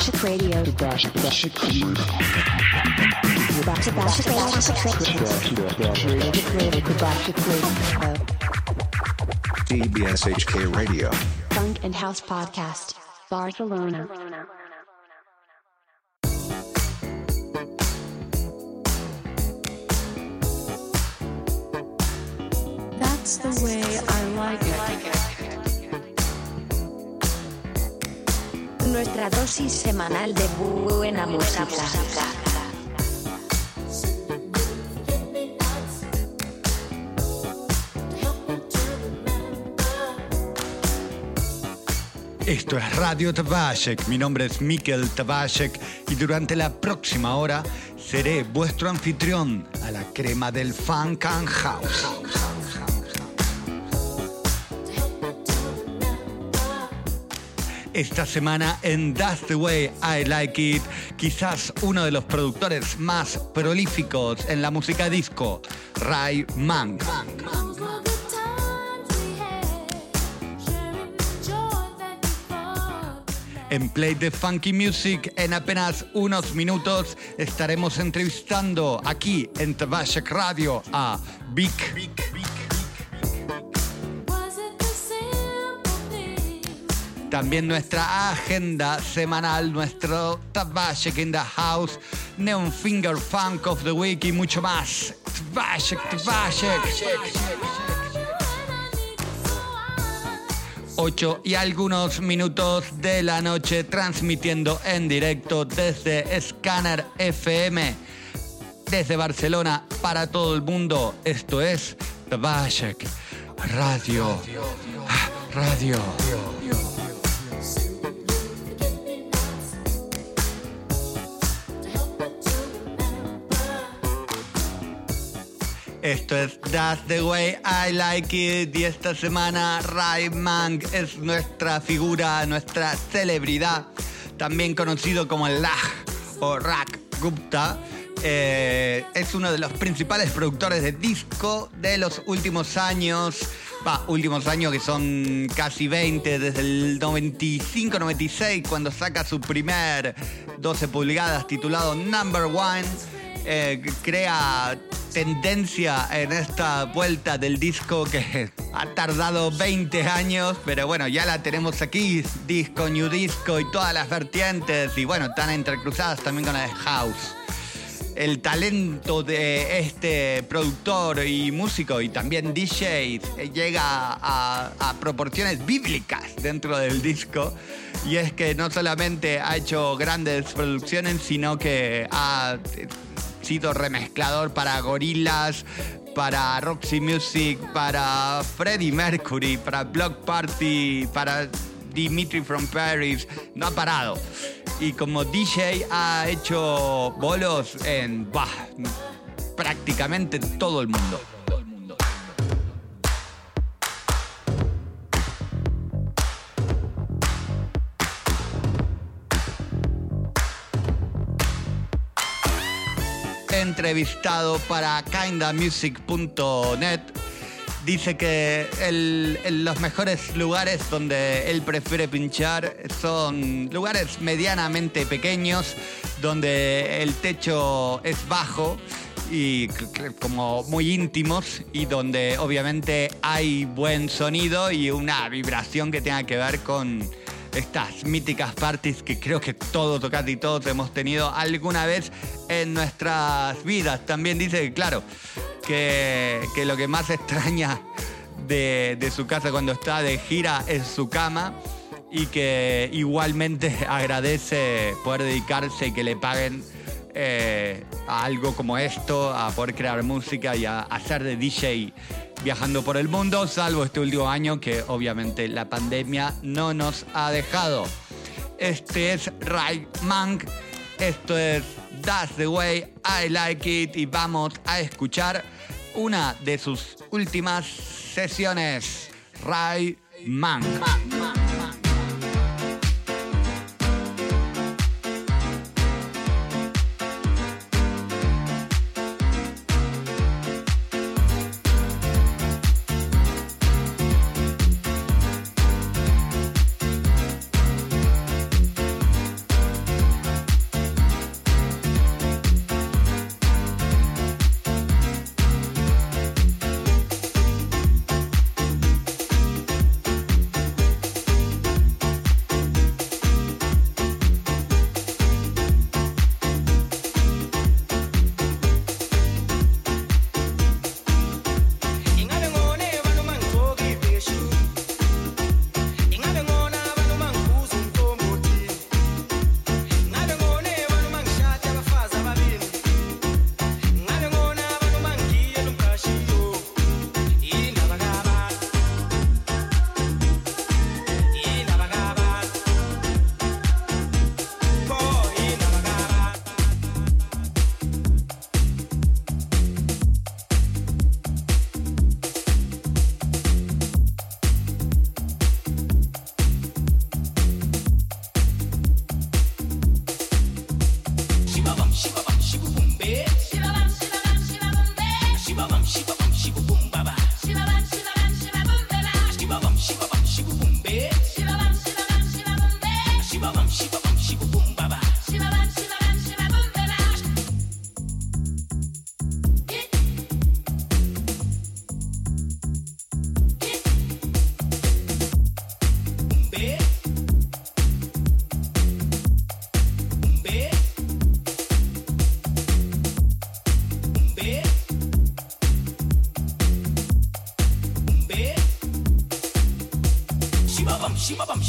Tabashik Radio. Tabashik Radio. Tabashik Radio. DBSHK Radio. Funk and House Podcast. Barcelona. Nuestra dosis semanal de buena música. Esto es Radio Tabashek, mi nombre es Mikel Tabashek y durante la próxima hora seré vuestro anfitrión a la crema del funk and house. Esta semana en That's the Way I Like It, quizás uno de los productores más prolíficos en la música disco, Ray Mann. En Play the Funky Music, en apenas unos minutos estaremos entrevistando aquí en Tabashek Radio a Vic. También nuestra agenda semanal, nuestro Tabashek in the House, Neon Finger Funk of the Week y mucho más. Tabashek, Tabashek. 8 y algunos minutos de la noche transmitiendo en directo desde Scanner FM, desde Barcelona para todo el mundo. Esto es Tabashek Radio. Ah, Radio. Esto es That's the Way I Like It y esta semana Ray Mang es nuestra figura, nuestra celebridad, también conocido como el Lag o Rak Gupta. Eh, es uno de los principales productores de disco de los últimos años, va, últimos años que son casi 20, desde el 95-96 cuando saca su primer 12 pulgadas titulado Number One. Eh, crea tendencia en esta vuelta del disco que ha tardado 20 años, pero bueno, ya la tenemos aquí, disco, new disco y todas las vertientes, y bueno, están entrecruzadas también con la de House. El talento de este productor y músico y también DJ llega a, a proporciones bíblicas dentro del disco. Y es que no solamente ha hecho grandes producciones, sino que ha remezclador para Gorillaz, para Roxy Music, para Freddie Mercury, para Block Party, para Dimitri from Paris, no ha parado. Y como DJ ha hecho bolos en bah, prácticamente todo el mundo. Entrevistado para kindamusic.net dice que los mejores lugares donde él prefiere pinchar son lugares medianamente pequeños, donde el techo es bajo y como muy íntimos y donde obviamente hay buen sonido y una vibración que tenga que ver con estas míticas parties que creo que todos, o casi todos, hemos tenido alguna vez en nuestras vidas. También dice claro, que, que lo que más extraña de, de su casa cuando está de gira es su cama y que igualmente agradece poder dedicarse y que le paguen eh, a algo como esto, a poder crear música y a hacer de DJ viajando por el mundo, salvo este último año que obviamente la pandemia no nos ha dejado. Este es Ray Monk, esto es That's the Way I Like It y vamos a escuchar una de sus últimas sesiones, Ray Monk.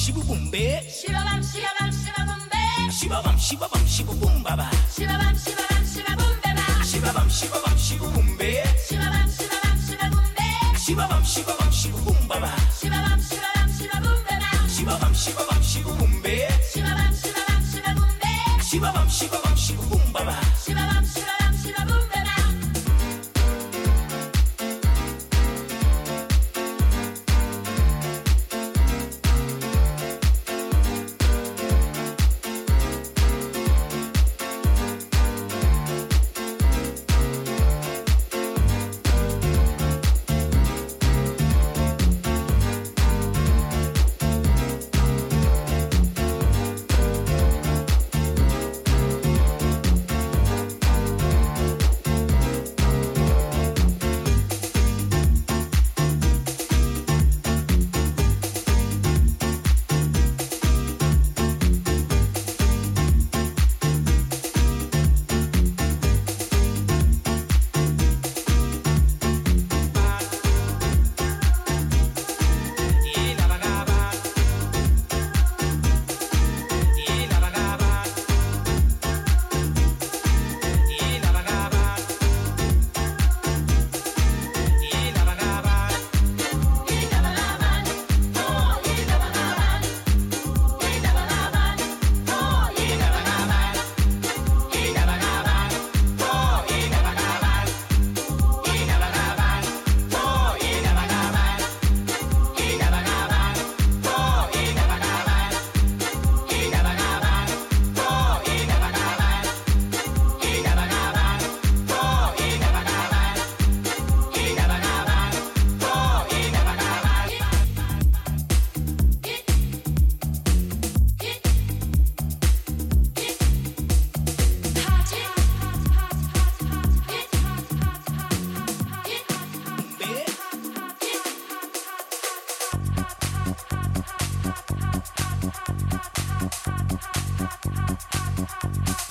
Chico Bumbê. Thank you.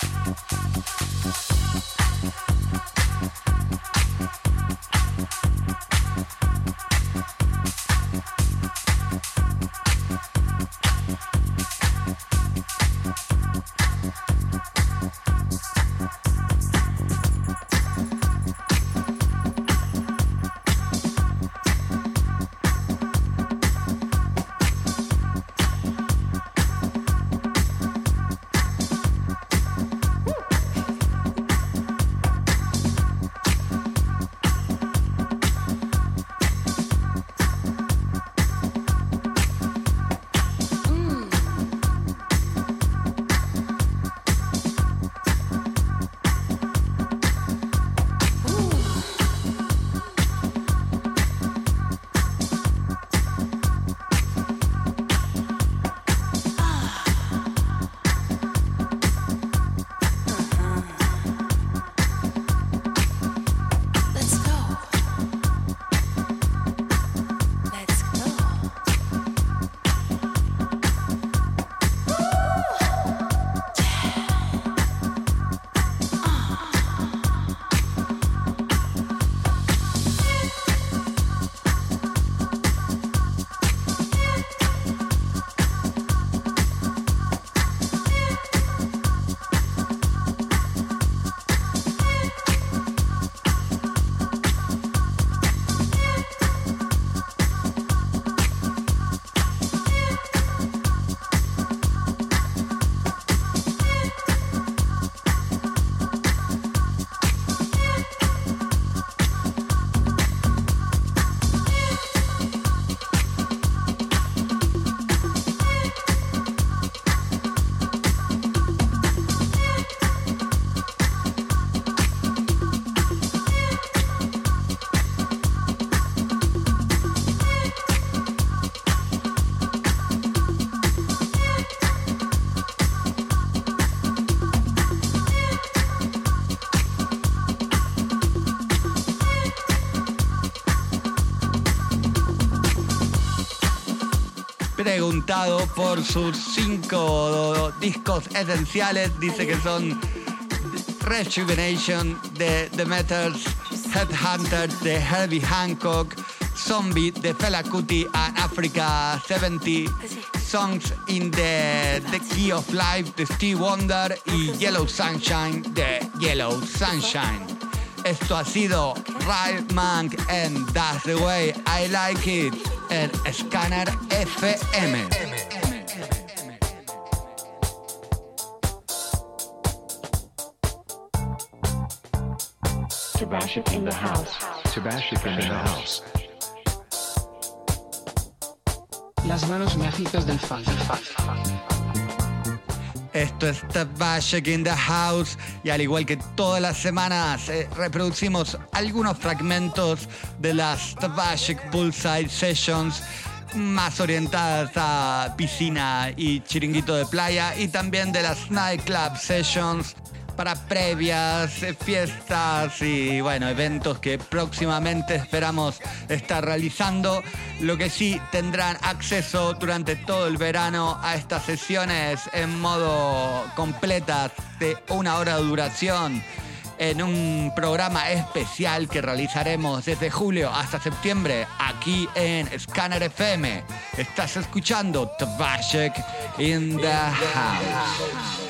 Por sus cinco discos esenciales, dice que son Rejuvenation de The Metals, Headhunter de Herbie Hancock, Zombie de Fela Kuti and Africa 70, Songs in the, the Key of Life de Steve Wonder y Yellow Sunshine de Yellow Sunshine. Esto ha sido Right Monk and That's the Way. I Like It en Scanner FM. Tabashik in the house. Tabashik in the house. Las manos mágicas del fan. Esto es Tabashik in the House y al igual que todas las semanas eh, reproducimos algunos fragmentos de las Tabashik Poolside Sessions más orientadas a piscina y chiringuito de playa y también de las Nightclub Sessions para previas, eh, fiestas y bueno, eventos que próximamente esperamos estar realizando. Lo que sí tendrán acceso durante todo el verano a estas sesiones en modo completas de una hora de duración en un programa especial que realizaremos desde julio hasta septiembre aquí en Scanner FM. Estás escuchando Tabashek in the House.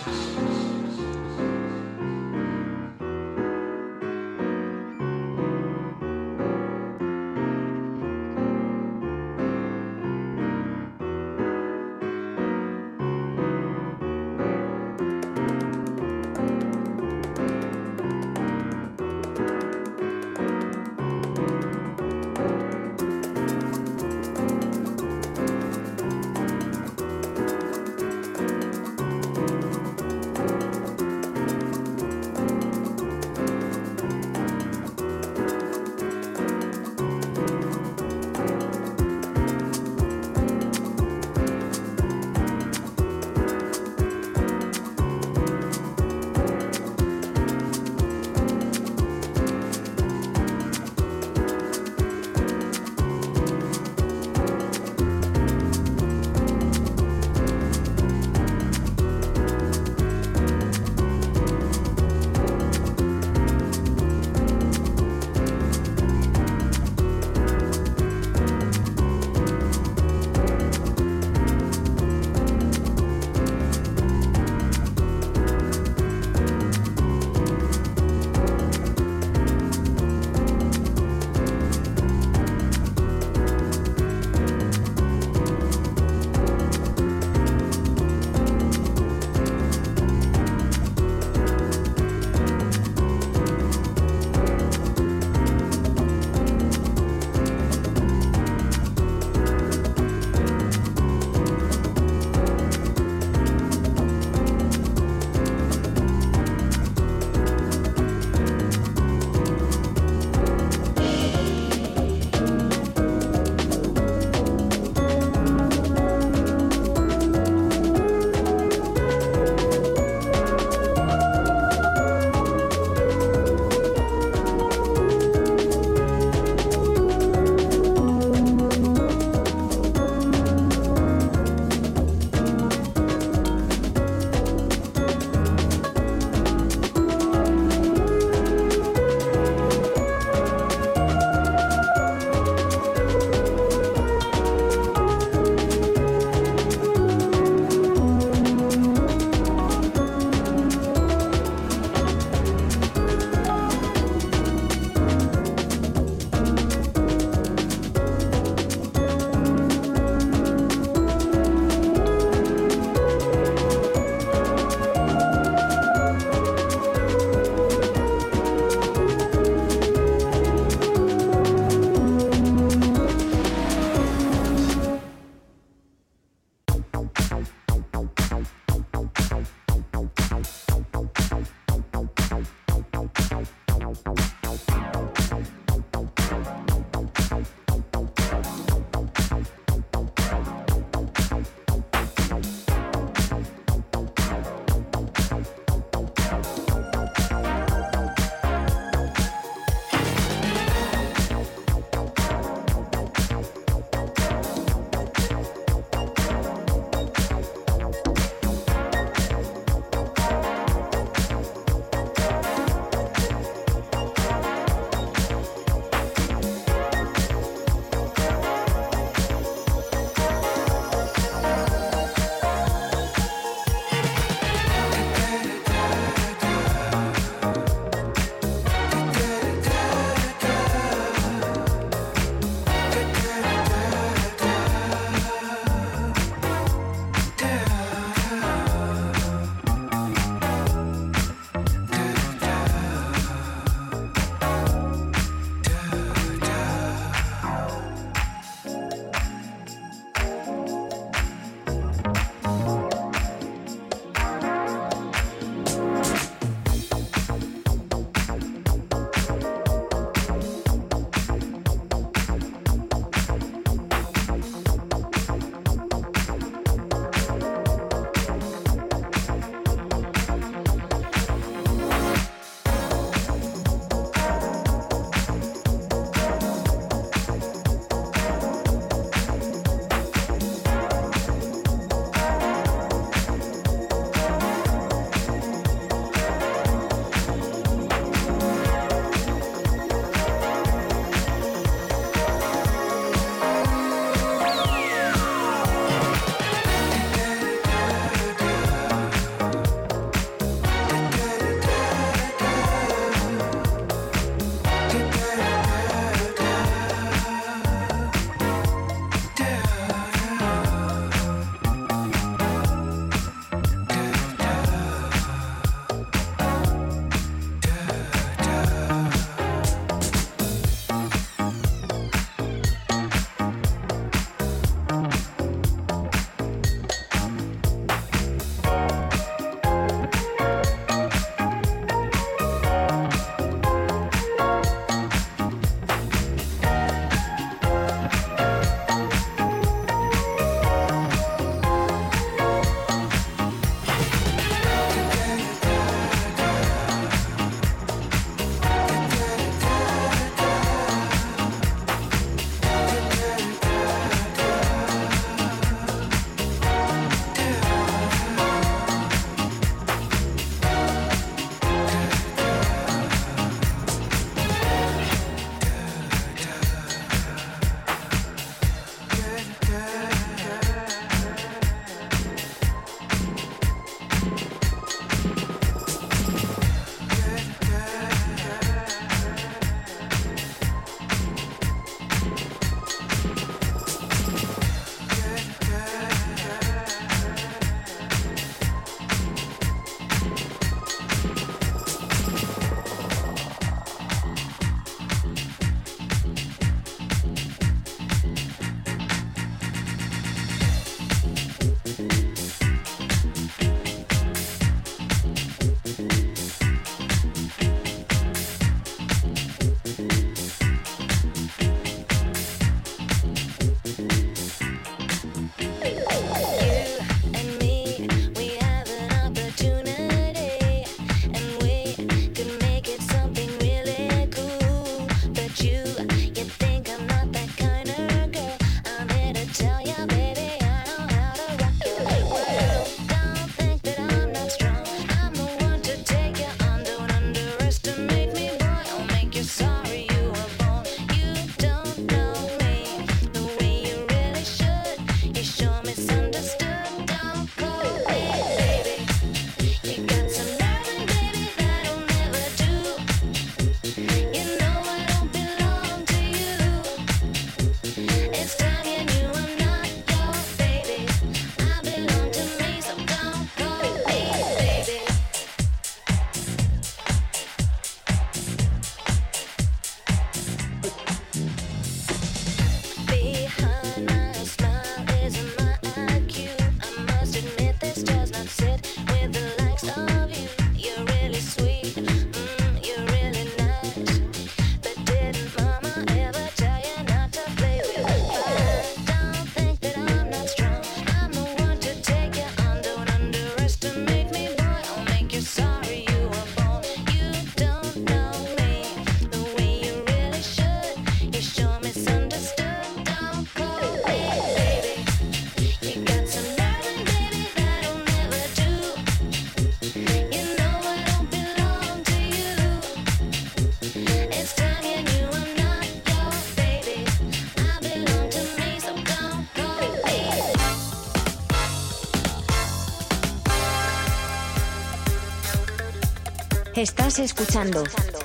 Estás escuchando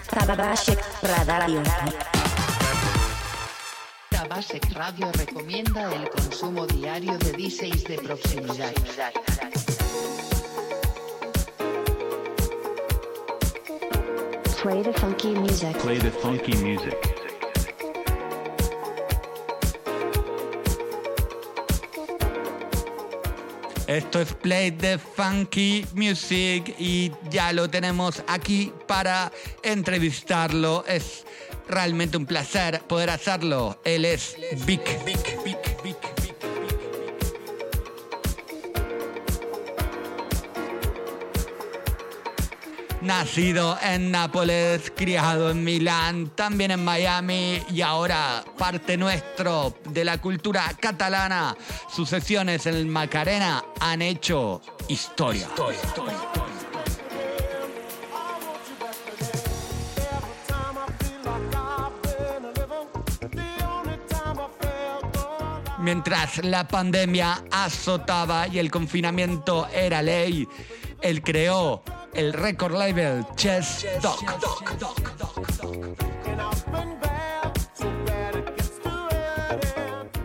Tabashek Radio. Tabasec Radio recomienda el consumo diario de DJs de proximidad. Play the funky music. Play the funky music. Esto es Play the Funky Music y ya lo tenemos aquí para entrevistarlo. Es realmente un placer poder hacerlo. Él es Vic. Nacido en Nápoles, criado en Milán, también en Miami y ahora parte nuestro de la cultura catalana. Sus sesiones en el Macarena han hecho historia. Mientras la pandemia azotaba y el confinamiento era ley, él creó el record label Chess Doc.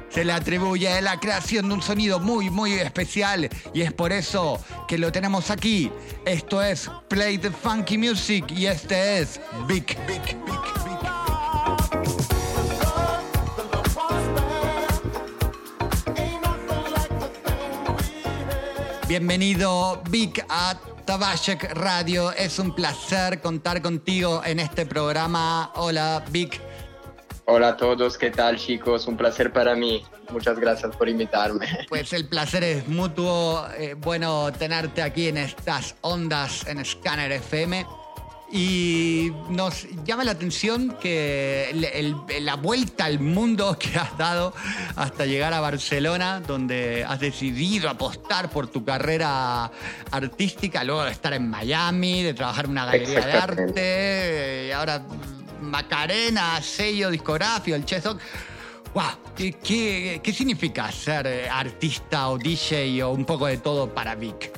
Se le atribuye la creación de un sonido muy, muy especial y es por eso que lo tenemos aquí. Esto es Play the Funky Music y este es Big. Bienvenido, Vic, a Tabashek Radio. Es un placer contar contigo en este programa. Hola, Vic. Hola a todos, ¿qué tal chicos? Un placer para mí. Muchas gracias por invitarme. Pues el placer es mutuo. Eh, bueno tenerte aquí en estas ondas en Scanner FM. Y nos llama la atención que el- el- la vuelta al mundo que has dado hasta llegar a Barcelona, donde has decidido apostar por tu carrera artística, luego de estar en Miami, de trabajar en una galería de arte, y ahora Macarena, sello discográfico, el Chess. Wow, ¿qué, qué, qué significa ser eh, artista o DJ o un poco de todo para Vic?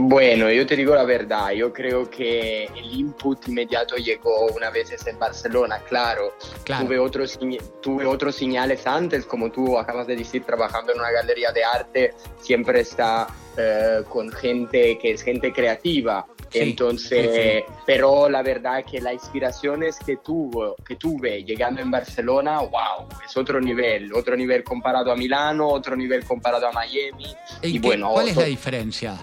Bueno, yo te digo la verdad, yo creo que el input inmediato llegó una vez en Barcelona, claro. Claro. Tuve, otros, tuve otros señales antes, como tú acabas de decir, trabajando en una galería de arte, siempre está eh, con gente que es gente creativa. Sí, Entonces, pero la verdad que las inspiraciones que, tuvo, que tuve llegando en Barcelona, wow, es otro nivel, otro nivel comparado a Milano, otro nivel comparado a Miami. ¿Y Y qué- bueno, ¿Cuál es la diferencia?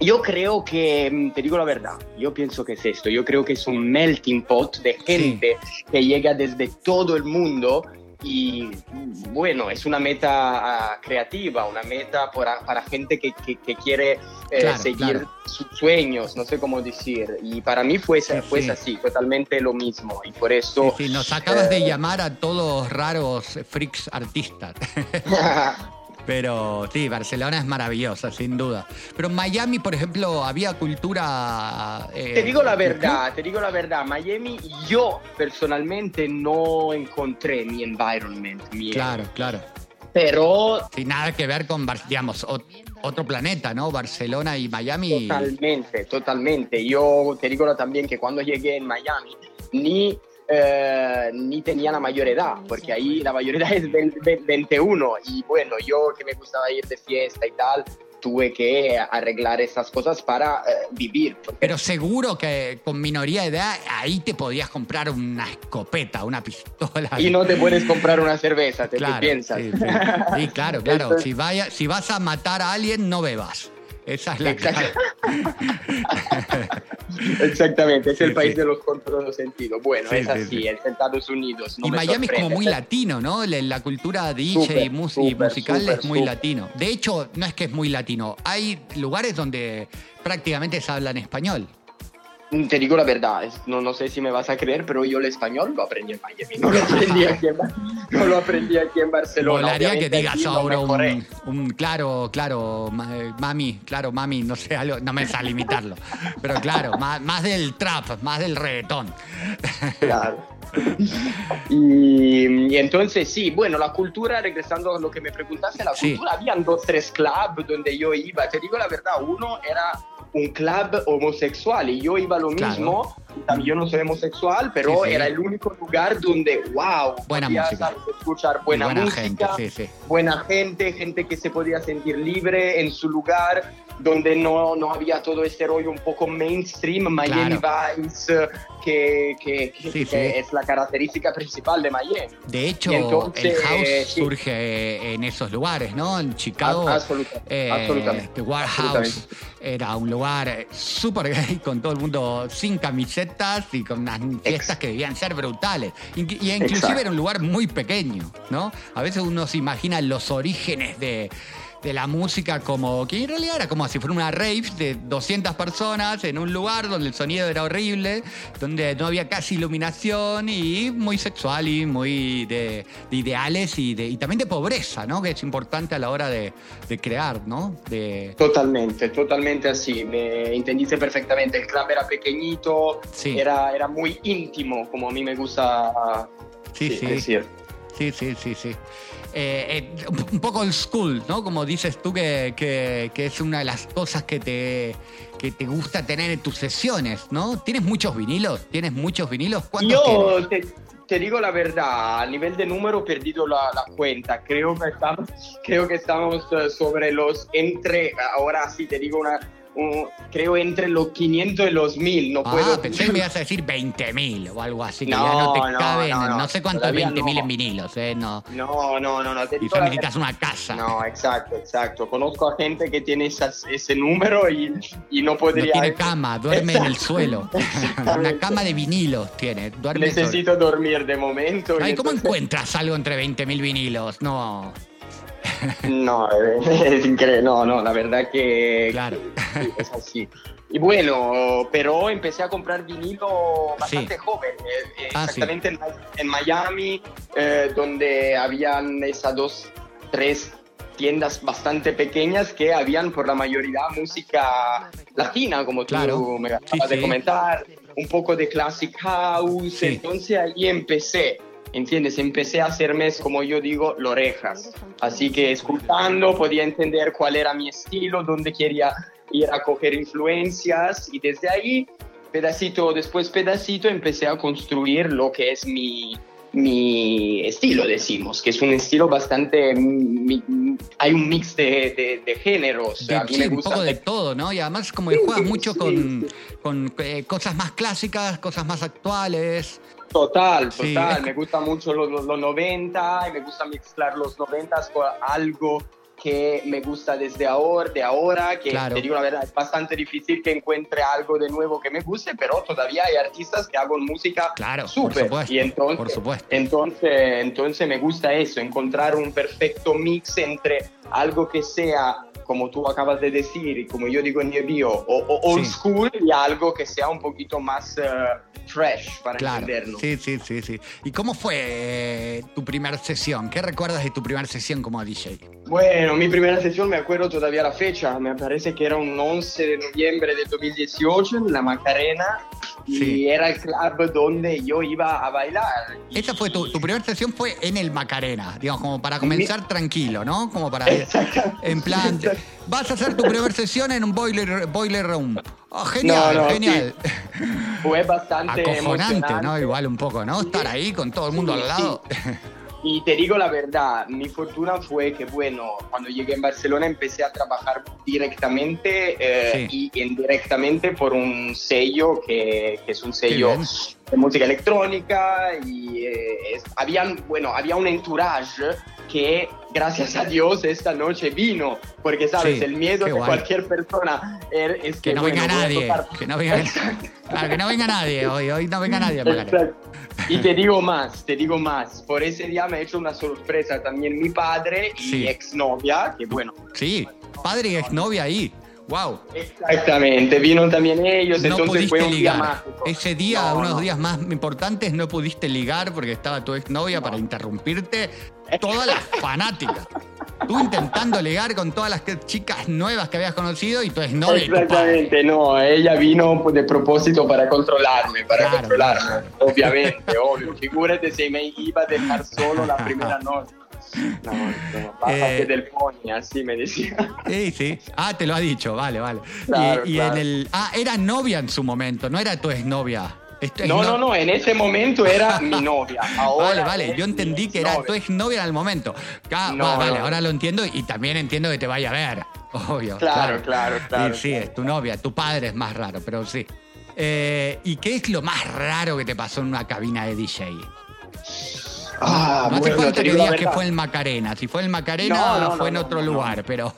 Yo creo que, mm, te digo la verdad, yo pienso que es esto, yo creo que es un melting pot de gente que llega desde todo el mundo y bueno, es una meta ah, creativa, una meta para, para gente que, que- que quiere eh, Claro, seguir claro. sus sueños, no sé cómo decir, y para mí fue, Sí, fue sí. así, totalmente lo mismo y por eso... Sí, sí, nos acabas de eh, llamar a todos raros freaks artistas. Pero sí, Barcelona es maravillosa, sin duda. Pero en Miami, por ejemplo, había cultura. eh, Te digo la verdad, te digo la verdad, Miami yo personalmente no encontré mi environment, mi. Claro, claro. pero Sin nada que ver con, digamos, ot- otro planeta, ¿no? Barcelona y Miami. Totalmente, totalmente. Yo te digo también que cuando llegué en Miami ni, eh, ni tenía la mayor edad, porque ahí la mayor edad es 20 21 y bueno, yo que me gustaba ir de fiesta y tal, tuve que arreglar esas cosas para eh, vivir. Pero seguro que con minoría de edad ahí te podías comprar una escopeta, una pistola. y no te puedes comprar una cerveza, te, te Claro, piensas. Sí, sí. Sí, claro, claro. Entonces- Si, vaya, si vas a matar a alguien, no bebas. Esa es la Exacto. Exactamente, es Sí, el país sí. de los contrados sentidos. Bueno, Sí, es sí, así, sí. es Estados Unidos. no y Miami es como muy latino, ¿no? La, la cultura DJ Súper, y, mus- y musical es muy latino. De hecho, no es que es muy latino. Hay lugares donde prácticamente se habla en español. Te digo la verdad, no, no sé si me vas a creer, pero yo el español lo aprendí en Miami, no lo aprendí aquí en, no lo aprendí aquí en Barcelona. Que digas ahora mejoré. un, un claro, claro, eh, mami, claro, mami, no sé, algo, no me sale imitarlo. Pero claro, más, más del trap, más del reggaetón. Claro. Y, y entonces sí, bueno, la cultura, regresando a lo que me preguntaste, la Sí. cultura, habían dos, tres clubs donde yo iba, te digo la verdad, uno era un club homosexual y yo iba a lo Claro. mismo. También Yo no soy homosexual, pero Sí, sí. era el único lugar donde, wow, Buena podía, música. escuchar buena, buena música, gente, sí, buena gente, gente que se podía sentir libre en su lugar, donde no, no había todo este rollo un poco mainstream, Miami Vice, que, que- que- Sí, que sí. es la característica principal de Miami. De hecho, Y entonces, el house sí. surge en esos lugares, ¿no? En Chicago, A- absoluta- eh, absolutamente. The Warehouse Absolutamente. era un lugar eh, súper gay, con todo el mundo sin camisetas y con unas fiestas que debían ser brutales. Inc- Y inclusive Exacto. era un lugar muy pequeño, ¿no? A veces uno se imagina los orígenes de de la música como que en realidad era como si fuera una rave de 200 personas en un lugar donde el sonido era horrible, donde no había casi iluminación y muy sexual y muy de, de ideales y, de, y también de pobreza, ¿no? Que es importante a la hora de, de crear, ¿no? De, Totalmente, totalmente así. Me entendiste perfectamente. El club era pequeñito, Sí. era, era muy íntimo, como a mí me gusta sí, sí, sí, decir. sí, sí, sí, sí. Eh, eh, un- poco el school, ¿no? Como dices tú que, que- que es una de las cosas que te, que te gusta tener en tus sesiones, ¿no? ¿Tienes muchos vinilos? ¿Tienes muchos vinilos? ¿Cuántos? Yo te, te digo la verdad, a nivel de número he perdido la, la cuenta. Creo que estamos, creo que estamos eh, sobre los entre, ahora sí te digo una, creo entre los 500 y los 1000. No Ah, puedo. pensé que me ibas a decir 20.000 o algo así, que No, ya no te no, caben, no, no, no, sé cuántos todavía 20.000 no. en vinilos, ¿eh? No. No, no, no, no. Quizás la necesitas una casa. No, exacto, exacto. Conozco a gente que tiene esas- ese número y, y no No podría. tiene cama, duerme en el Exacto. suelo. Una cama de vinilos tiene, duerme sobre- Necesito dormir de momento. y Ay, ¿cómo entonces- encuentras algo entre 20.000 vinilos? No, No, es increíble. No, no, la verdad que claro. es así. Y bueno, pero empecé a comprar vinilo bastante Sí. joven, eh, eh, Ah, sí. exactamente en, en Miami, eh, donde habían esas dos, tres tiendas bastante pequeñas que habían por la mayoría música latina, como tú Claro. me acabas Sí, de comentar, un poco de classic house, entonces ahí empecé. ¿Entiendes? Empecé a hacerme, como yo digo, orejas. Así que escuchando podía entender cuál era mi estilo, dónde quería ir a coger influencias y desde ahí, pedacito después pedacito, empecé a construir lo que es mi, mi estilo, decimos, que es un estilo bastante... mi- hay un mix de, de- de géneros. De- a mí sí, me un gusta... poco de todo, ¿no? Y además como que Sí, juegas sí, mucho sí, con, con eh, cosas más clásicas, cosas más actuales. Total, total. Me gusta mucho los, los, los 90 y me gusta mezclar los 90 con algo que me gusta desde ahora, de ahora, que Claro. te digo la verdad, es bastante difícil que encuentre algo de nuevo que me guste, pero todavía hay artistas que hagan música Claro, súper. Y entonces, por entonces, entonces me gusta eso, encontrar un perfecto mix entre algo que sea, como tú acabas de decir, y como yo digo en mi bio, o, o old Sí. school y algo que sea un poquito más eh, fresh, para Claro, entenderlo. sí, sí, sí, sí. ¿Y cómo fue eh, tu primera sesión? ¿Qué recuerdas de tu primera sesión como DJ? Bueno, mi primera sesión me acuerdo todavía la fecha, me parece que era un 11 de noviembre del 2018 en la Macarena y Sí. era el club donde yo iba a bailar. Y- Esa fue tu, tu primera sesión fue en el Macarena, digamos, como para comenzar tranquilo, ¿no? Como para en plan, vas a hacer tu primera sesión en un boiler boiler room. Oh, genial, No, no, genial. Fue bastante Acojonante. ¿no? Igual un poco, ¿no? Estar ahí con todo el mundo Sí, al lado. Y te digo la verdad, mi fortuna fue que, bueno, cuando llegué en Barcelona empecé a trabajar directamente eh, y indirectamente por un sello que, que es un sello de música electrónica y eh, es- habían, bueno, había un entourage que gracias a Dios esta noche vino, porque sabes, Sí, el miedo de guay. cualquier persona er- es que, Que no bueno, venga nadie. tocar- Que no venga, claro, que no venga nadie hoy. Hoy no venga nadie. Y te digo más, te digo más. Por ese día me ha hecho una sorpresa también mi padre y Sí. exnovia, que bueno, Sí, padre y exnovia ahí. Wow. exactamente, vino también ellos, No entonces fue un día ligar. mágico. Ese día, No, unos no. días más importantes, no pudiste ligar porque estaba tu exnovia para interrumpirte todas las fanáticas. Tú intentando ligar con todas las que- chicas nuevas que habías conocido y tu padre. Exactamente, no, ella vino de propósito para controlarme, para Claro, controlarme, claro. obviamente, obvio. Figúrate si me iba a dejar solo la primera noche. No, no, bájate Eh, del pony, así me decía. Sí, sí. Ah, te lo ha dicho, vale, vale. Claro, y y en el. Ah, era novia en su momento, no era tu exnovia. Esto es No, no, no, en ese momento era mi novia. Ahora Vale, vale, yo entendí que era tu exnovia en el momento. Ah, No, vale, no. ahora lo entiendo y también entiendo que te vaya a ver. Obvio. Claro, claro, claro, Sí, sí, es tu novia, tu padre es más raro, pero sí. Eh, ¿Y qué es lo más raro que te pasó en una cabina de DJ? Ah, no hace bueno, falta que digas que fue el Macarena. Si fue el Macarena, No, no, fue en otro lugar, pero.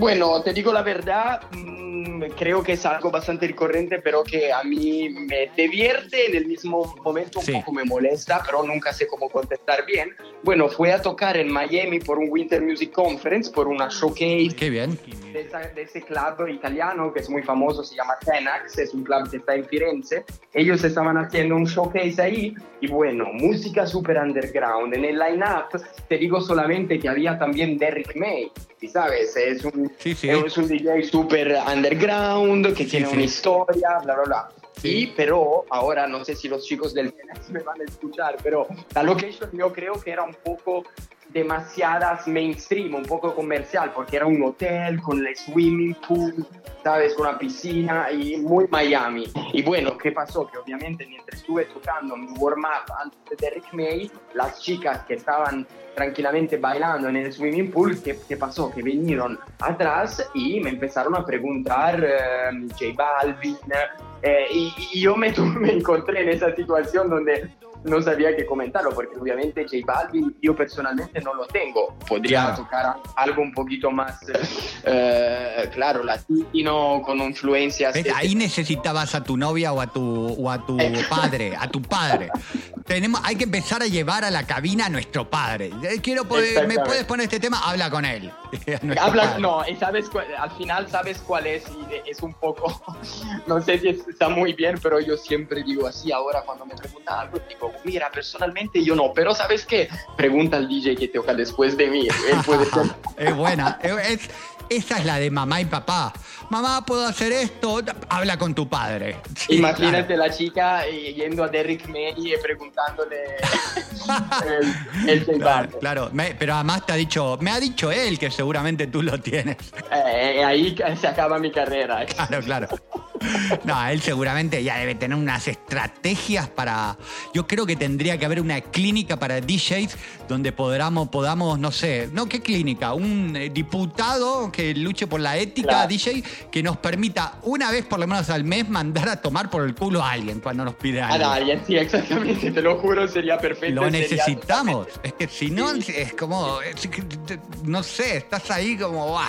Bueno, te digo la verdad, mm, creo que es algo bastante recurrente, pero que a mí me divierte, en el mismo momento un Sí. poco me molesta, pero nunca sé cómo contestar bien. Bueno, fue a tocar en Miami por un Winter Music Conference, por una showcase Qué bien. de, esa- de ese club italiano que es muy famoso, se llama Tenax, es un club que está en Firenze. Ellos estaban haciendo un showcase ahí y bueno, música super underground. En el line-up te digo solamente que había también Derrick May, y sabes, es un, Sí, sí. es un DJ super underground que tiene sí. una historia, bla, bla, bla. Sí. Y pero ahora no sé si los chicos del Tenax me van a escuchar, pero la location yo creo que era un poco demasiadas mainstream, un poco comercial, porque era un hotel con el swimming pool, ¿sabes? Una piscina y muy Miami. Y bueno, ¿qué pasó? Que obviamente mientras estuve tocando mi warm-up antes de Rick May, las chicas que estaban tranquilamente bailando en el swimming pool, ¿qué, qué pasó? Que vinieron atrás y me empezaron a preguntar eh, J Balvin. eh, y, y yo me, me encontré en esa situación donde no sabía qué comentarlo, porque obviamente J Balvin yo personalmente no lo tengo. Podría Claro. tocar algo un poquito más, eh, claro, latino, con influencias. ¿Ves? Ahí necesitabas a tu novia o a tu, o a tu padre, a tu padre. Tenemos, hay que empezar a llevar a la cabina a nuestro padre. Eh, Quiero poder, ¿Me puedes poner este tema? Habla con él. Habla, padre. no, y sabes, al final sabes cuál es y es un poco, no sé si es- está muy bien, pero yo siempre digo así ahora cuando me preguntan algo, digo, mira, personalmente yo no, pero ¿sabes qué? Pregunta al DJ que toca después de mí, él puede ser Es buena. Es- es- esa es la de mamá y papá. Mamá, ¿puedo hacer esto? Habla con tu padre. Sí, Imagínate la chica eh, yendo a Derrick May y preguntándole el, el Claro, claro. Me- pero además te ha dicho, me ha dicho él que seguramente tú lo tienes. Eh, ahí se acaba mi carrera. Claro, claro. No, él seguramente ya debe tener unas estrategias para. Yo creo que tendría que haber una clínica para DJs donde podamos, podamos no sé, no qué clínica, un eh, diputado que luche por la ética Claro. DJ que nos permita una vez por lo menos al mes mandar a tomar por el culo a alguien cuando nos pide A algo. alguien, sí, exactamente, te lo juro, sería perfecto. Lo necesitamos. Es que si no, Sí. es como. es que, no sé, estás ahí como. "Buah".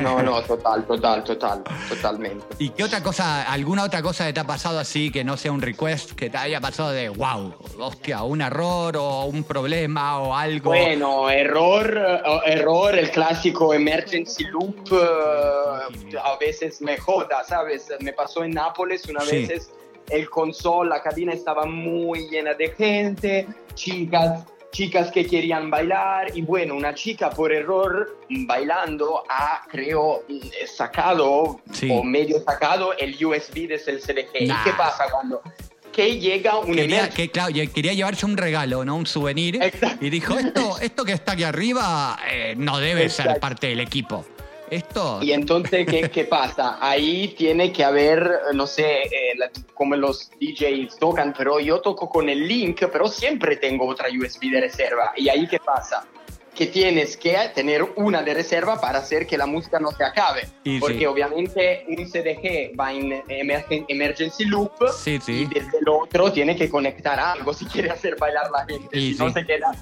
No, no, total, total, total, totalmente. ¿Y qué otra cosa, alguna otra cosa que te ha pasado así que no sea un request, que te haya pasado de wow, hostia, un error o un problema o algo? Bueno, error, error, el clásico emergency loop, eh, a veces me joda, ¿sabes? Me pasó en Nápoles una Sí. vez, el console, la cabina estaba muy llena de gente, chicas, chicas que querían bailar y bueno, una chica por error bailando ha, creo, sacado Sí. o medio sacado el USB desde el CDG. Nah. ¿Y qué pasa cuando? Que llega un Quería, que, claro, quería llevarse un regalo, ¿no? Un souvenir. Exacto. Y dijo, esto, esto que está aquí arriba eh, no debe ser parte del equipo. Esto. Y entonces, ¿qué, qué pasa? Ahí tiene que haber, no sé, eh, la- como los DJs tocan, pero yo toco con el link, pero siempre tengo otra USB de reserva. ¿Y ahí qué pasa? Que tienes que tener una de reserva para hacer que la música no se acabe. Porque obviamente un CDG va en emergen- emergency loop Sí, sí. y desde el otro tiene que conectar algo si quiere hacer bailar la gente. Y si no se queda,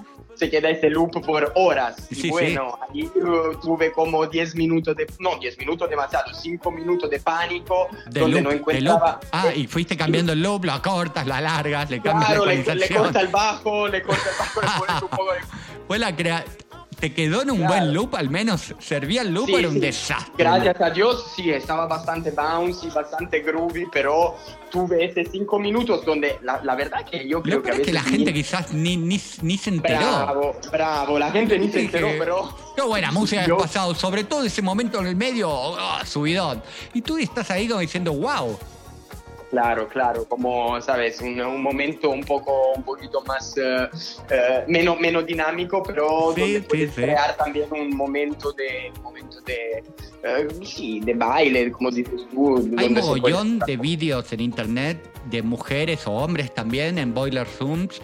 se queda ese loop por horas. Sí, y sí. bueno, ahí uh, tuve como 10 minutos de, no 10 minutos demasiado, 5 minutos de pánico, De donde loop, no encontraba... Ah, y fuiste cambiando el loop, lo acortas, lo alargas, le cambias Claro, la le, le corta el bajo, le corta el bajo, le pones un poco de... Fue la crea... ¿Te quedó en un Claro. buen loop al menos? ¿Servía el loop Sí, era un sí. desastre? Gracias a Dios, sí, estaba bastante bouncy, bastante groovy, pero tuve ese 5 minutos donde la, la verdad que yo creo que es que la veces gente ni- quizás ni, ni, ni se enteró. Bravo, bravo, la gente ni se enteró, pero... Qué buena música Yo- has pasado, sobre todo ese momento en el medio, ah, subidón. Y tú estás ahí como diciendo, wow. Claro, claro, como sabes, un, un momento un poco, un poquito más, eh, eh, menos, menos dinámico, pero Sí, donde sí, puedes sí. crear también un momento de, un momento de, eh, sí, de baile, como dices tú. Hay puede- mogollón de vídeos en internet de mujeres o hombres también en Boiler Rooms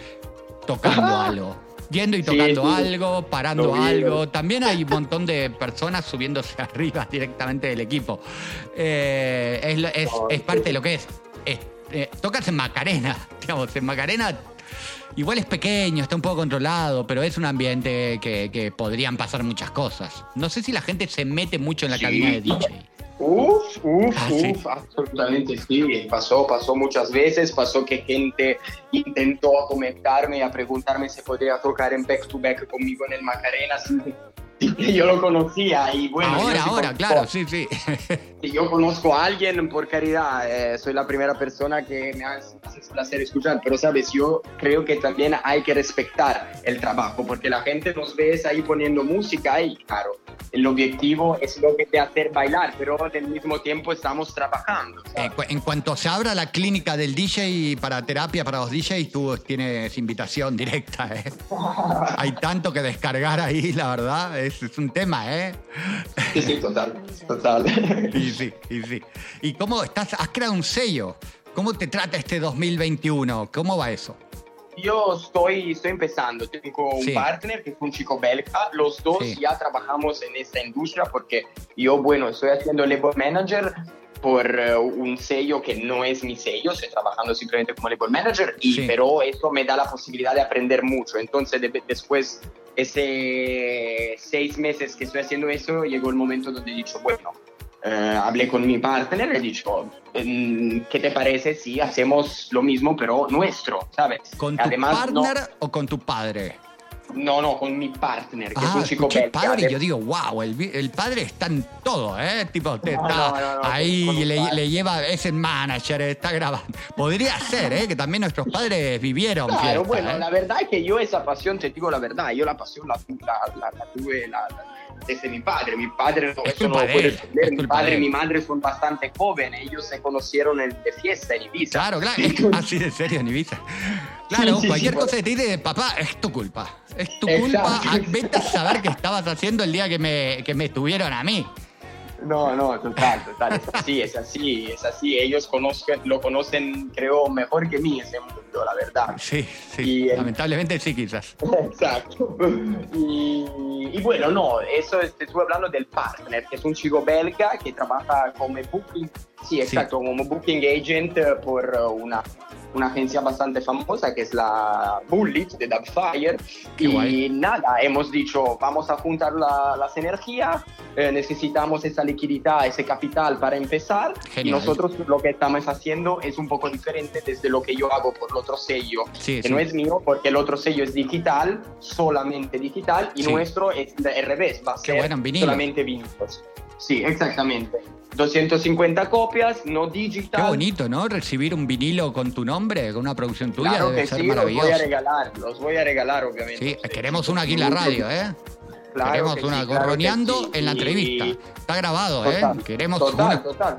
tocando algo. Yendo y Sí, tocando sí. algo, parando vi, algo. También hay un montón de personas subiéndose arriba directamente del equipo. Eh, es, es- No, es sí. parte de lo que es. Es- eh, tocas en Macarena, digamos, en Macarena igual es pequeño, está un poco controlado, pero es un ambiente que, que podrían pasar muchas cosas. No sé si la gente se mete mucho en la Sí. cabina de DJ. Uf, uf, Ah, sí. uf, absolutamente sí. Pasó, pasó muchas veces. Pasó que gente intentó comentarme y a preguntarme si podría tocar en back to back conmigo en el Macarena. sin- sin que yo lo conocía y bueno. ahora, sí ahora, conozco- claro, sí, sí. Si yo conozco a alguien, por caridad, eh, soy la primera persona que me hace, hace placer escuchar, pero sabes, yo creo que también hay que respetar el trabajo, porque la gente nos ve ahí poniendo música y claro, el objetivo es lo que te hacer bailar, pero al mismo tiempo estamos trabajando. Eh, en cuanto se abra la clínica del DJ para terapia para los DJs, tú tienes invitación directa, ¿eh? Hay tanto que descargar ahí, la verdad, es, es un tema, ¿eh? Sí, sí, total, total. Y sí, y sí. ¿Y cómo estás? Has creado un sello. ¿Cómo te trata este 2021? ¿Cómo va eso? Yo estoy, estoy empezando, tengo un Sí. partner que es un chico belga, los dos Sí. ya trabajamos en esta industria porque yo, bueno, estoy haciendo label manager por eh, un sello que no es mi sello, estoy trabajando simplemente como label manager, y, Sí. pero eso me da la posibilidad de aprender mucho. Entonces, de- después, ese seis meses que estoy haciendo eso, llegó el momento donde he dicho, bueno, eh, hablé con mi partner y he dicho, "Mm, ¿qué te parece si hacemos lo mismo pero nuestro, ¿sabes? ¿Con tu Además, no- partner o con tu padre? No, no, con mi partner, que es Ah, un chico belga. padre yo digo, wow, el, el padre está en todo, ¿eh? Tipo, te No, está no, no, no, ahí, le, le lleva, es el manager, está grabando. Podría ser, ¿eh? Que también nuestros padres vivieron Claro, fiesta, bueno, ¿eh? la verdad es que yo esa pasión, te digo la verdad, yo la pasión la, la, la- la tuve la- la- desde mi padre. Mi padre, no, Es eso no lo puede entender. Mi padre y mi madre son bastante jóvenes, ellos se conocieron en, de fiesta en Ibiza. Claro, claro, así de serio, en Ibiza. Claro, Sí, sí, cualquier sí, cosa que te dice, papá, es tu culpa. Es tu Exacto. culpa. Ah, Vete a saber qué estabas haciendo el día que me, que me tuvieron a mí. No, no, total, total, es así, es así, es así. Ellos conozcan, lo conocen, creo, mejor que mí ese mundo, la verdad. Sí, sí. Y Lamentablemente sí, quizás. Exacto. Y, y bueno, no, eso es- te estuve hablando del partner, que es un chico belga que trabaja como booking, sí, exacto, como booking agent eh, por eh, una, una agencia bastante famosa que es la Bullet de Dubfire. Qué y guay. nada, hemos dicho, vamos a juntar la- las energías, eh, necesitamos esa liquidez, ese capital para empezar. Genial. Y nosotros lo que estamos haciendo es un poco diferente desde lo que yo hago por el otro sello Sí, que sí. no es mío porque el otro sello es digital, solamente digital, y Sí. nuestro es al revés, va a Qué ser bueno, solamente vinilos. Sí, exactamente. 250 copias, no Qué digital. bonito, ¿no? Recibir un vinilo con tu nombre, con una producción tuya, Claro debe que ser sí, los voy a regalar, los voy a regalar, obviamente. Sí, queremos una aquí en la radio, ¿eh? Claro Queremos que una sí, claro que en la entrevista. Está grabado, ¿eh? Queremos total, una... total,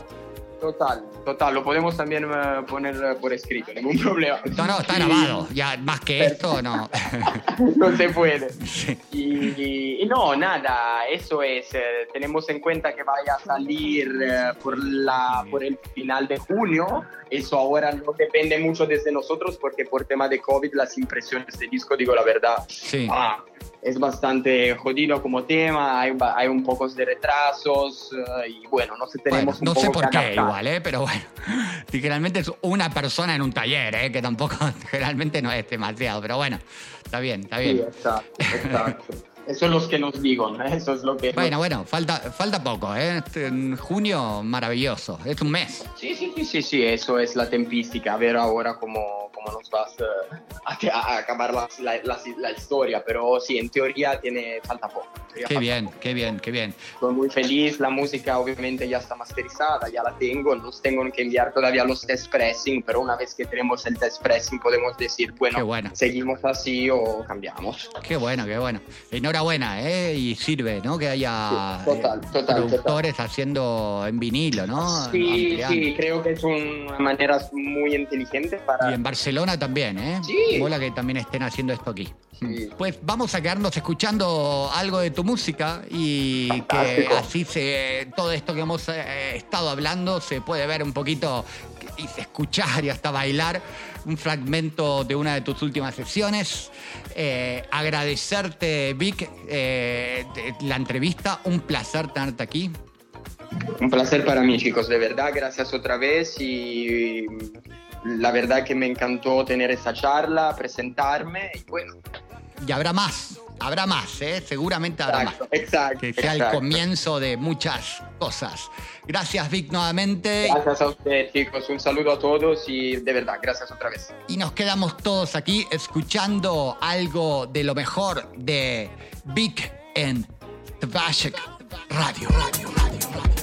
total, total. Lo podemos también eh, poner eh, por escrito, ningún problema. No, no, está Y- grabado. Ya, más que esto, no. no se puede. Sí. Y, y no, nada, eso es. eh, tenemos en cuenta que vaya a salir eh, por, la, por el final de junio. Eso ahora no depende mucho desde nosotros porque por tema de COVID las impresiones de disco, digo la verdad, Sí. ah, es bastante jodido como tema. Hay, hay un poco de retrasos eh, y bueno, no sé, Bueno, tenemos no un sé poco por que qué adaptar. igual, ¿eh? Pero bueno, si generalmente es una persona en un taller, ¿eh? Que tampoco, generalmente no es demasiado, pero bueno, está bien, está Sí, bien. exacto, exacto. Eso es lo que nos digo, ¿no? eso es lo que... Bueno, bueno, falta, falta poco, ¿eh? Este, En junio, maravilloso. Es un mes. Sí, sí, sí, sí, sí, eso es la tempística, a ver ahora cómo, cómo nos vas eh, a, a acabar la, la- la- historia, pero sí, en teoría tiene falta poco. Qué falta bien, qué bien, qué bien. Estoy muy feliz, la música obviamente ya está masterizada, ya la tengo, nos tengo que enviar todavía los test pressing, pero una vez que tenemos el test pressing podemos decir, bueno, bueno. seguimos así o cambiamos. Qué bueno, qué bueno. Enhorabuena, ¿eh? Y sirve, ¿no? Que haya Sí, total, total, productores haciendo en vinilo, ¿no? Sí, Ampliando. sí, creo que es una manera muy inteligente para... Y en Barcelona también, ¿eh? Sí. Que también estén haciendo esto aquí. Sí. Pues vamos a quedarnos escuchando algo de tu música y que así se, todo esto que hemos eh, estado hablando se puede ver un poquito y se escuchar y hasta bailar un fragmento de una de tus últimas sesiones. Eh, agradecerte, Vic, eh, la entrevista. Un placer tenerte aquí. Un placer para mí, chicos, de verdad, gracias otra vez y la verdad que me encantó tener esta charla, presentarme y bueno, Y habrá más, habrá más, ¿eh? seguramente habrá más. exacto, que sea el comienzo de muchas cosas. Gracias, Vic, nuevamente. Gracias a ustedes, chicos, un saludo a todos y de verdad, gracias otra vez. Y nos quedamos todos aquí escuchando algo de lo mejor de Vic en Tvashek Radio. Thank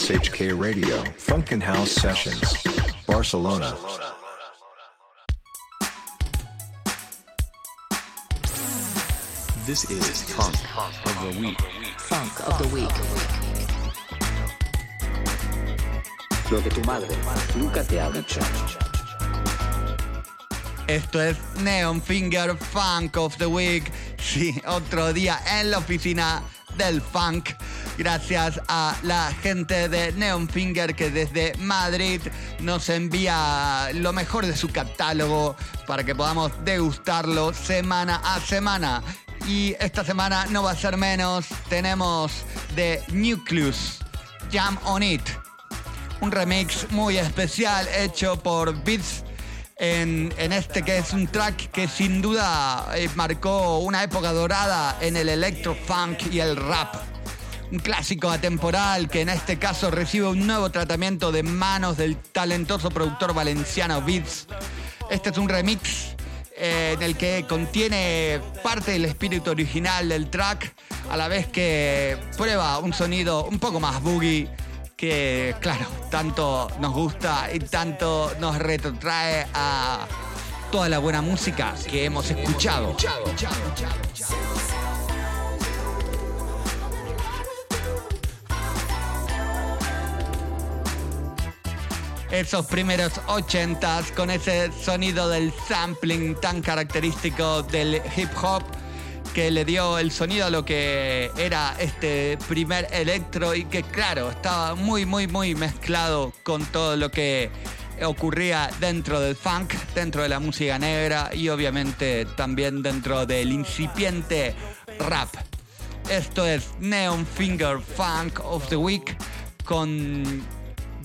SHK Radio, Funkin' House Sessions, Barcelona. This is Funk of the Week. Funk of the Week. Lo que tu madre nunca te ha dicho. Esto es Neon Finger Funk of the Week. Sí, otro día en la oficina del funk. Gracias a la gente de Neon Finger que desde Madrid nos envía lo mejor de su catálogo para que podamos degustarlo semana a semana. Y esta semana no va a ser menos. Tenemos de Nucleus, Jam on It. Un remix muy especial hecho por Beats en, este que es un track que sin duda eh, marcó una época dorada en el electro funk y el rap. Un clásico atemporal que en este caso recibe un nuevo tratamiento de manos del talentoso productor valenciano Beats. Este es un remix eh, en el que contiene parte del espíritu original del track, a la vez que prueba un sonido un poco más boogie que, claro, tanto nos gusta y tanto nos retrotrae a toda la buena música que hemos escuchado. Esos primeros ochentas con ese sonido del sampling tan característico del hip hop que le dio el sonido a lo que era este primer electro y que claro, estaba muy muy muy mezclado con todo lo que ocurría dentro del funk, dentro de la música negra y obviamente también dentro del incipiente rap. Esto es Neon Finger Funk of the Week con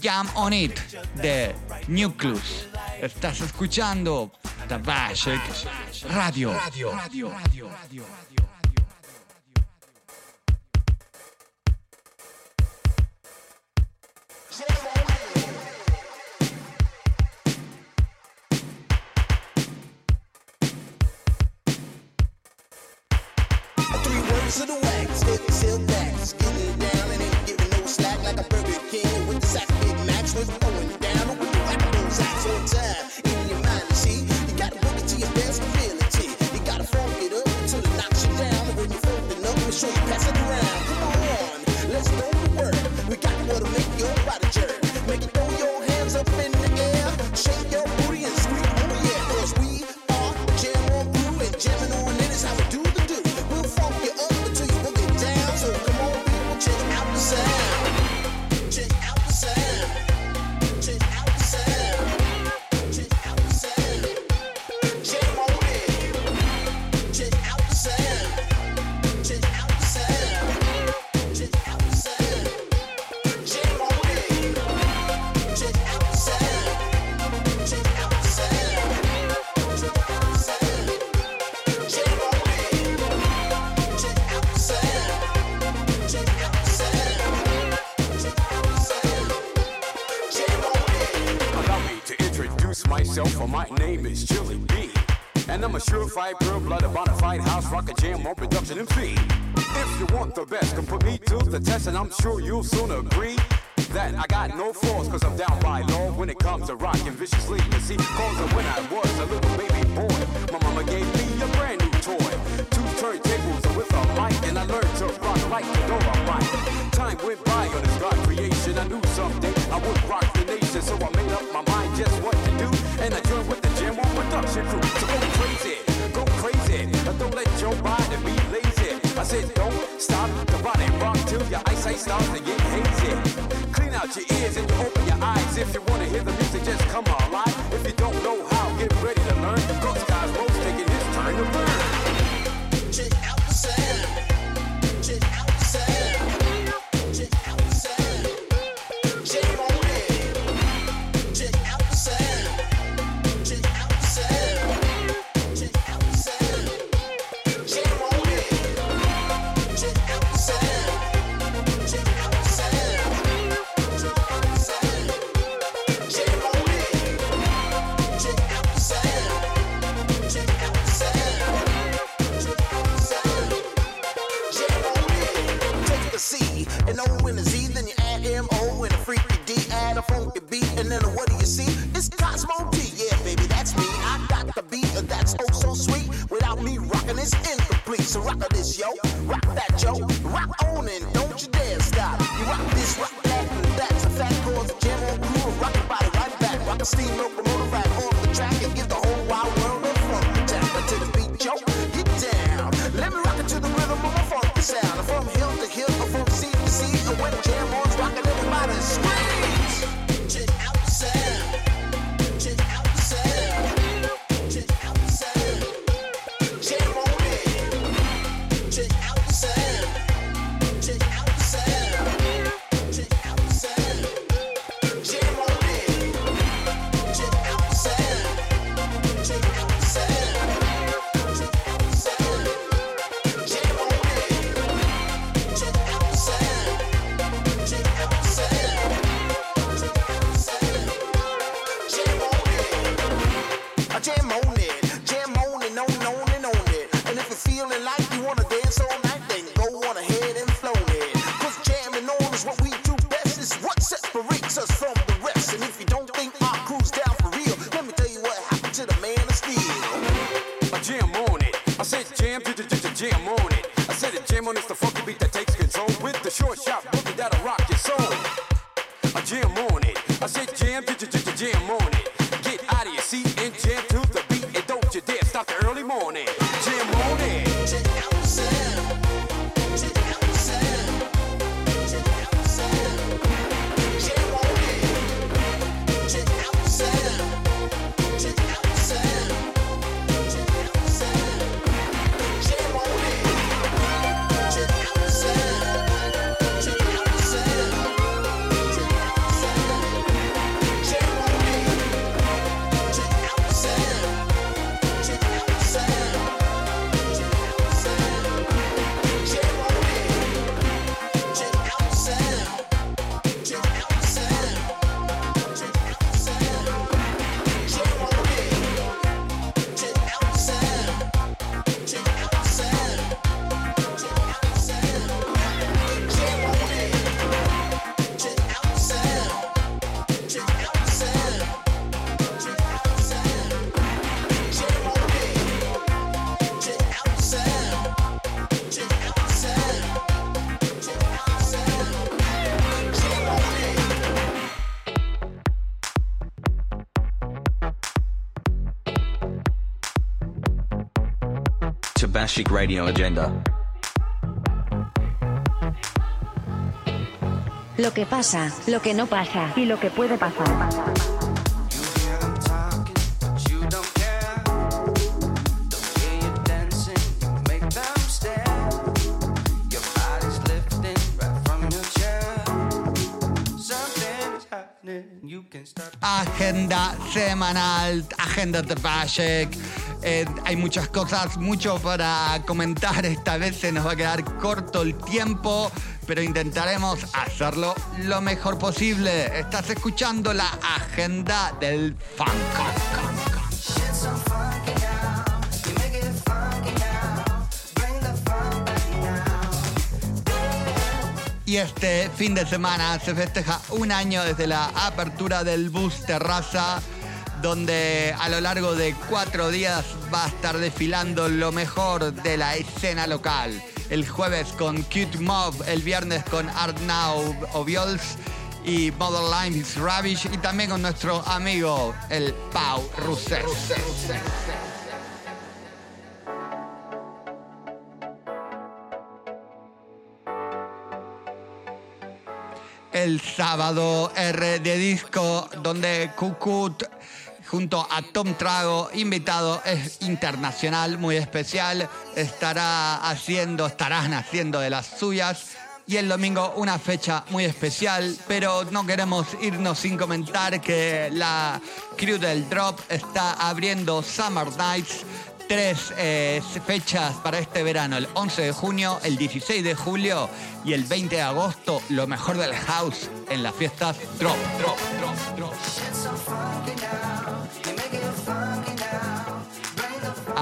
Jam on It de Nucleus. Estás escuchando Tabashek Radio. Radio. Radio. Radio. Radio. Myself, for my name is Chili B. And I'm a surefire, pure bona fide house rocker jam on production and fee. If you want the best, come put me to the test, and I'm sure you'll soon agree that I got no flaws, cause I'm down by law when it comes to rocking viciously. You see, cause when I was a little baby boy, my mama gave me a brand new toy. Two turntables with a mic, and I learned to rock like the door right. Time went by on this God creation. I knew someday I would rock the nation, so I made up my mind just what to production crew. So go crazy, go crazy. But Don't let your body be lazy. I said, don't stop the body rock till your eyesight starts to get hazy. Clean out your ears and you open your eyes. If you wanna hear the music, just come alive. If you don't know how, get ready to learn. Yo. Rock that, yo. Rock on and don't you dare stop. You rock this, rock that, and that's a fact. Cause the on crew, rock your body right back. Rock a steam Radio Agenda. Lo que pasa, lo que no pasa y lo que puede pasar. Agenda semanal, agenda de Bashek. Eh, hay muchas cosas, mucho para comentar. Esta vez se nos va a quedar corto el tiempo, pero intentaremos hacerlo lo mejor posible. Estás escuchando la agenda del funk. Y este fin de semana se festeja un año desde la apertura del bus terraza, donde a lo largo de cuatro días va a estar desfilando lo mejor de la escena local. El jueves con Cute Mob, el viernes con Art Now Obiols y Mother Life is Rubbish y también con nuestro amigo el Pau Rousset. el sábado R de disco donde Cucut junto a Tom Trago, invitado es internacional, muy especial, estará haciendo, estarán haciendo de las suyas. Y el domingo una fecha muy especial, pero no queremos irnos sin comentar que la crew del Drop está abriendo Summer Nights tres eh, fechas para este verano, el 11 de junio, el 16 de julio y el 20 de agosto, lo mejor del house en las fiestas Drop, Drop, Drop, Drop.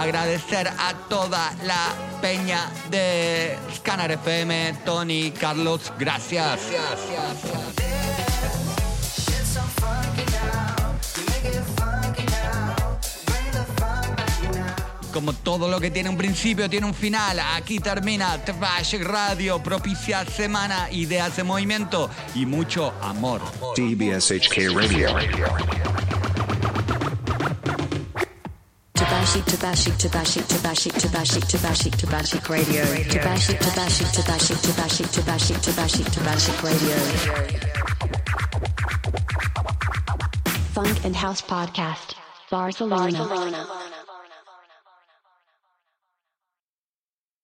Agradecer a toda la peña de Scanner FM, Tony, Carlos, gracias. como todo lo que tiene un principio, tiene un final. Aquí termina Trash Radio, propicia semana, ideas de movimiento y mucho amor. DBSHK Radio. Tabashik, Tabashik, Tabashik, Tabashik, Tabashik, Tabashik, Tabashik Radio. Tabashik, Tabashik, Tabashik, Tabashik, Tabashik, Tabashik, Tabashik Radio. Funk and House Podcast. Barcelona.